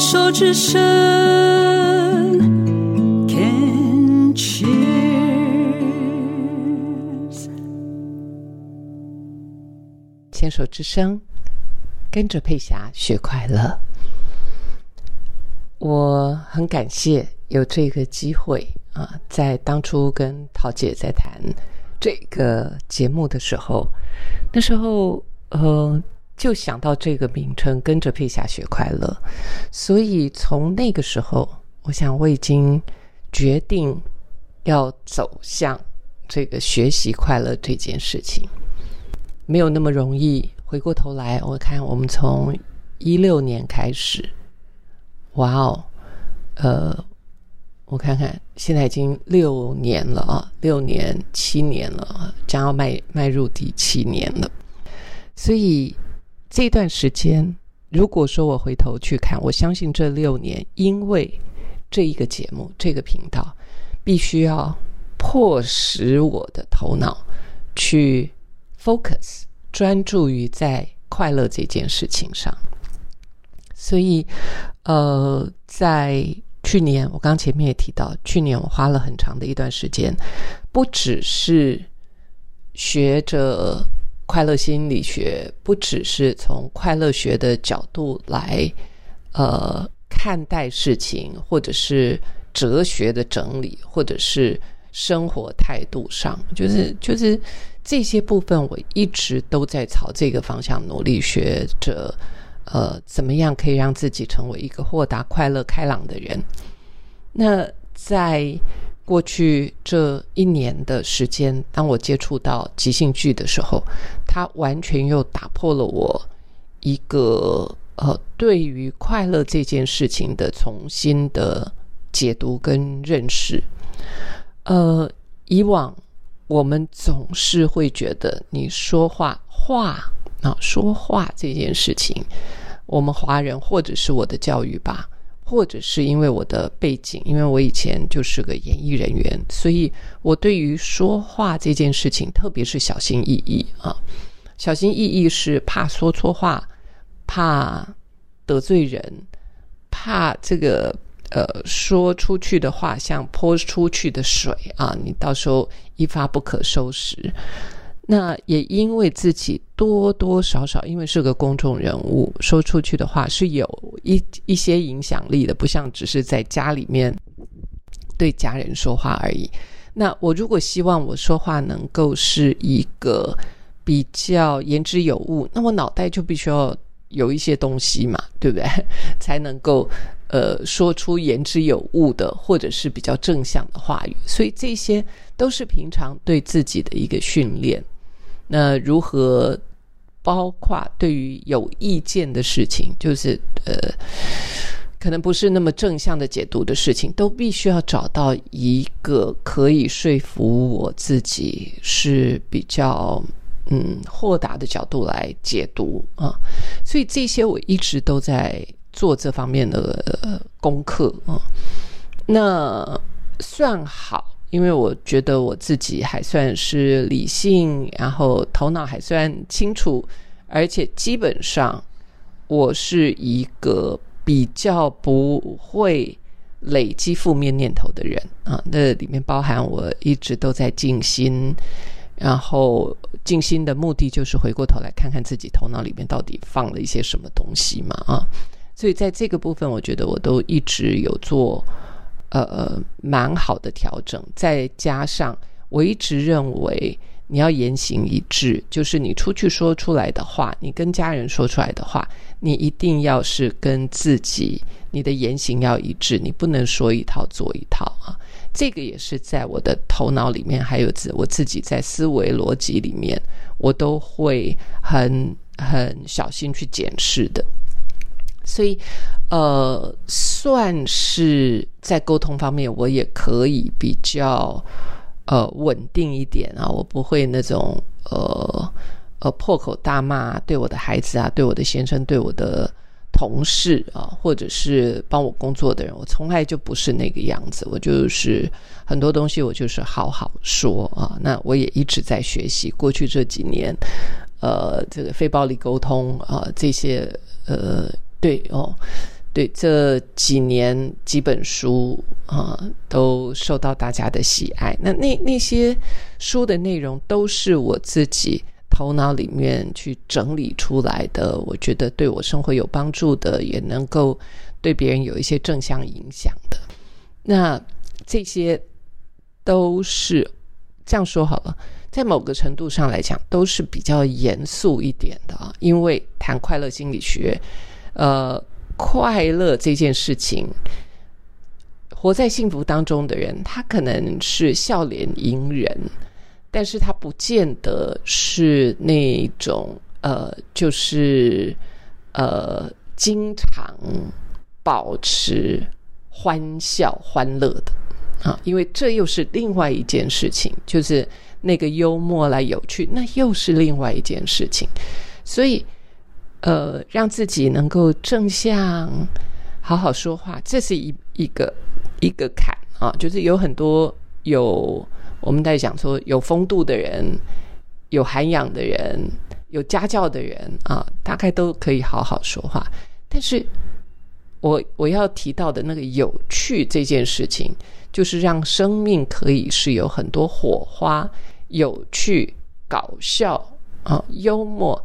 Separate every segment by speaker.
Speaker 1: 手之声，Can cheers。
Speaker 2: 牵手之声，跟着佩霞学快乐。我很感谢有这个机会啊，在当初跟桃姐在谈这个节目的时候，那时候呃就想到这个名称“跟着佩霞学快乐”，所以从那个时候，我想我已经决定要走向这个学习快乐这件事情，没有那么容易。回过头来，我看我们从一六年开始。哇哦，呃，我看看，现在已经六年了啊，六年七年了，将要迈迈入第七年了。所以这段时间，如果说我回头去看，我相信这六年，因为这一个节目，这个频道，必须要迫使我的头脑去 focus，专注于在快乐这件事情上。所以，呃，在去年，我刚前面也提到，去年我花了很长的一段时间，不只是学着快乐心理学，不只是从快乐学的角度来，呃，看待事情，或者是哲学的整理，或者是生活态度上，就是就是这些部分，我一直都在朝这个方向努力学着。呃，怎么样可以让自己成为一个豁达、快乐、开朗的人？那在过去这一年的时间，当我接触到即兴剧的时候，它完全又打破了我一个呃对于快乐这件事情的重新的解读跟认识。呃，以往我们总是会觉得你说话话。啊，说话这件事情，我们华人或者是我的教育吧，或者是因为我的背景，因为我以前就是个演艺人员，所以我对于说话这件事情，特别是小心翼翼啊。小心翼翼是怕说错话，怕得罪人，怕这个呃说出去的话像泼出去的水啊，你到时候一发不可收拾。那也因为自己多多少少，因为是个公众人物，说出去的话是有一一些影响力的，不像只是在家里面对家人说话而已。那我如果希望我说话能够是一个比较言之有物，那我脑袋就必须要有一些东西嘛，对不对？才能够呃说出言之有物的，或者是比较正向的话语。所以这些都是平常对自己的一个训练。那如何，包括对于有意见的事情，就是呃，可能不是那么正向的解读的事情，都必须要找到一个可以说服我自己是比较嗯豁达的角度来解读啊。所以这些我一直都在做这方面的功课啊。那算好。因为我觉得我自己还算是理性，然后头脑还算清楚，而且基本上我是一个比较不会累积负面念头的人啊。那里面包含我一直都在静心，然后静心的目的就是回过头来看看自己头脑里面到底放了一些什么东西嘛啊。所以在这个部分，我觉得我都一直有做。呃呃，蛮好的调整，再加上我一直认为你要言行一致，就是你出去说出来的话，你跟家人说出来的话，你一定要是跟自己你的言行要一致，你不能说一套做一套啊。这个也是在我的头脑里面，还有自我自己在思维逻辑里面，我都会很很小心去检视的。所以，呃，算是在沟通方面，我也可以比较呃稳定一点啊。我不会那种呃呃破口大骂，对我的孩子啊，对我的先生，对我的同事啊，或者是帮我工作的人，我从来就不是那个样子。我就是很多东西，我就是好好说啊。那我也一直在学习，过去这几年，呃，这个非暴力沟通啊，这些呃。对哦，对这几年几本书啊、都受到大家的喜爱。那那那些书的内容都是我自己头脑里面去整理出来的，我觉得对我生活有帮助的，也能够对别人有一些正向影响的。那这些都是这样说好了，在某个程度上来讲，都是比较严肃一点的啊。因为谈快乐心理学，呃，快乐这件事情，活在幸福当中的人，他可能是笑脸迎人，但是他不见得是那种呃，就是呃，经常保持欢笑欢乐的。啊，因为这又是另外一件事情，就是那个幽默来有趣，那又是另外一件事情，所以呃，让自己能够正向好好说话，这是一一个一个坎啊，就是有很多有我们在讲说有风度的人，有涵养的人，有家教的人啊，大概都可以好好说话。但是我我要提到的那个有趣这件事情，就是让生命可以是有很多火花、有趣、搞笑啊、幽默。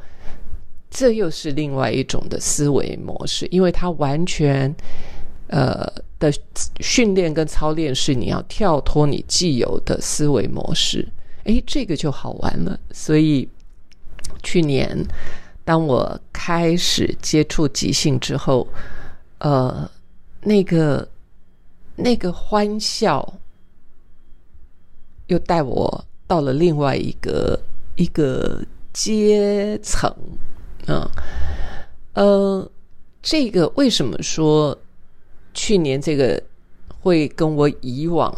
Speaker 2: 这又是另外一种的思维模式，因为它完全呃的训练跟操练是你要跳脱你既有的思维模式，诶，这个就好玩了。所以去年当我开始接触即兴之后，呃，那个那个欢笑又带我到了另外一个一个阶层。嗯，呃，这个为什么说去年这个会跟我以往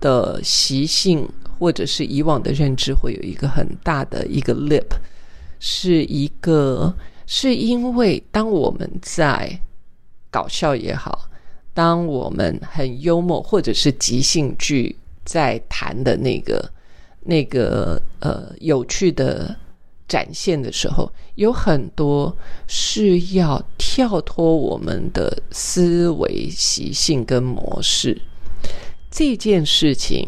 Speaker 2: 的习性或者是以往的认知会有一个很大的一个 lip，是一个是因为当我们在搞笑也好，当我们很幽默或者是即兴剧在谈的那个那个呃有趣的。展现的时候，有很多是要跳脱我们的思维习性跟模式。这件事情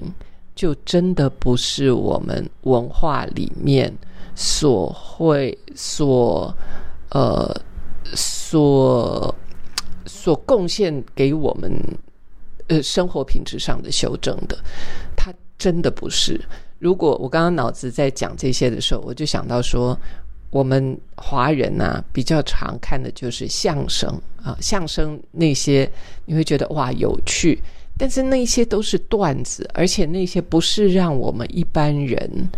Speaker 2: 就真的不是我们文化里面所会所呃所所贡献给我们呃生活品质上的修正的，它真的不是。如果我刚刚脑子在讲这些的时候，我就想到说，我们华人呐比较常看的就是相声啊，相声那些你会觉得哇有趣，但是那些都是段子，而且那些不是让我们一般人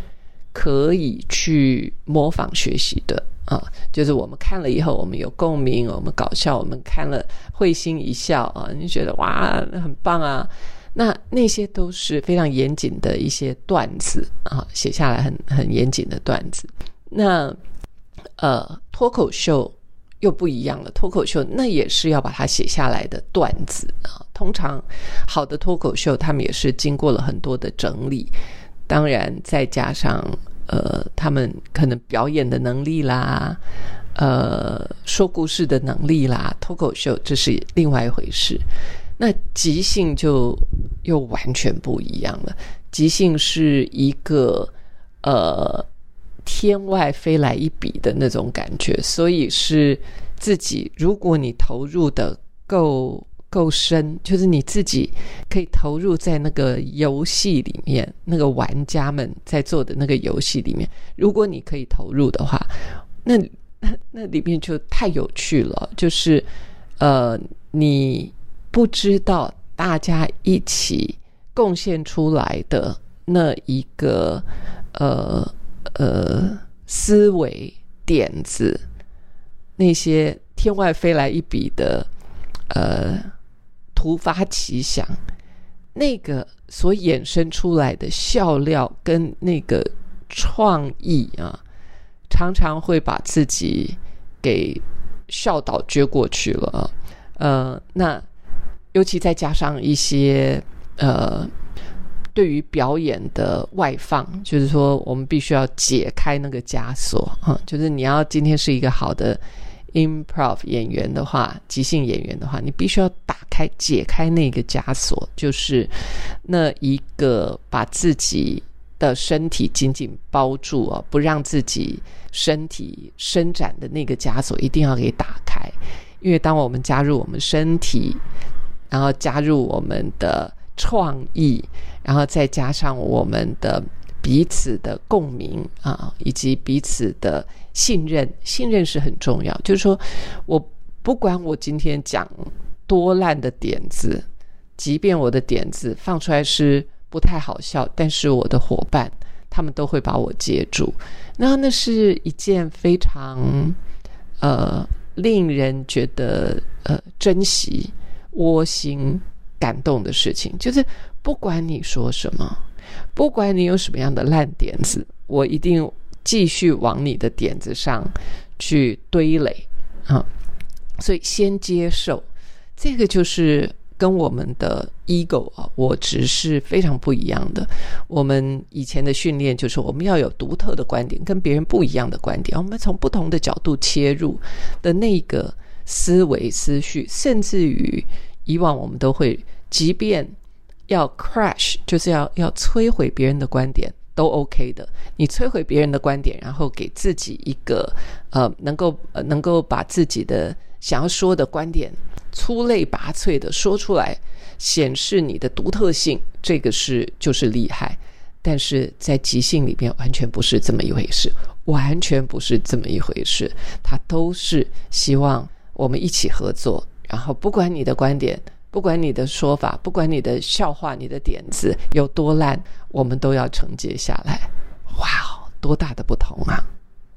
Speaker 2: 可以去模仿学习的啊，就是我们看了以后，我们有共鸣，我们搞笑，我们看了会心一笑啊，你觉得哇很棒啊。那那些都是非常严谨的一些段子啊，写下来很很严谨的段子。那呃，脱口秀又不一样了，脱口秀那也是要把它写下来的段子啊。通常好的脱口秀，他们也是经过了很多的整理，当然再加上呃，他们可能表演的能力啦，呃，说故事的能力啦，脱口秀这是另外一回事。那即兴就又完全不一样了。即兴是一个呃天外飞来一笔的那种感觉，所以是自己，如果你投入的够够深，就是你自己可以投入在那个游戏里面，那个玩家们在做的那个游戏里面，如果你可以投入的话，那那 那里面就太有趣了。就是呃你。不知道大家一起贡献出来的那一个呃呃思维点子，那些天外飞来一笔的呃突发奇想，那个所衍生出来的笑料跟那个创意啊，常常会把自己给笑倒撅过去了啊，呃那。尤其再加上一些呃，对于表演的外放，就是说我们必须要解开那个枷锁啊，就是你要今天是一个好的 improv 演员的话，即兴演员的话，你必须要打开、解开那个枷锁，就是那一个把自己的身体紧紧包住啊，不让自己身体伸展的那个枷锁，一定要给打开。因为当我们加入我们身体，然后加入我们的创意，然后再加上我们的彼此的共鸣啊，以及彼此的信任，信任是很重要。就是说我不管我今天讲多烂的点子，即便我的点子放出来是不太好笑，但是我的伙伴他们都会把我接住。那那是一件非常呃。令人觉得呃珍惜、窝心、感动的事情，就是不管你说什么，不管你有什么样的烂点子，我一定继续往你的点子上去堆垒啊！所以先接受，这个就是。跟我们的 ego 啊，我只是非常不一样的。我们以前的训练就是我们要有独特的观点，跟别人不一样的观点。我们从不同的角度切入的那个思维思绪，甚至于以往我们都会，即便要 crash，就是要要摧毁别人的观点，都 OK 的。你摧毁别人的观点，然后给自己一个呃，能够，能够把自己的想要说的观点。出类拔萃的说出来，显示你的独特性，这个是就是厉害。但是在即兴里边，完全不是这么一回事，完全不是这么一回事。他都是希望我们一起合作，然后不管你的观点，不管你的说法，不管你的笑话、你的点子有多烂，我们都要承接下来。哇哦，多大的不同啊！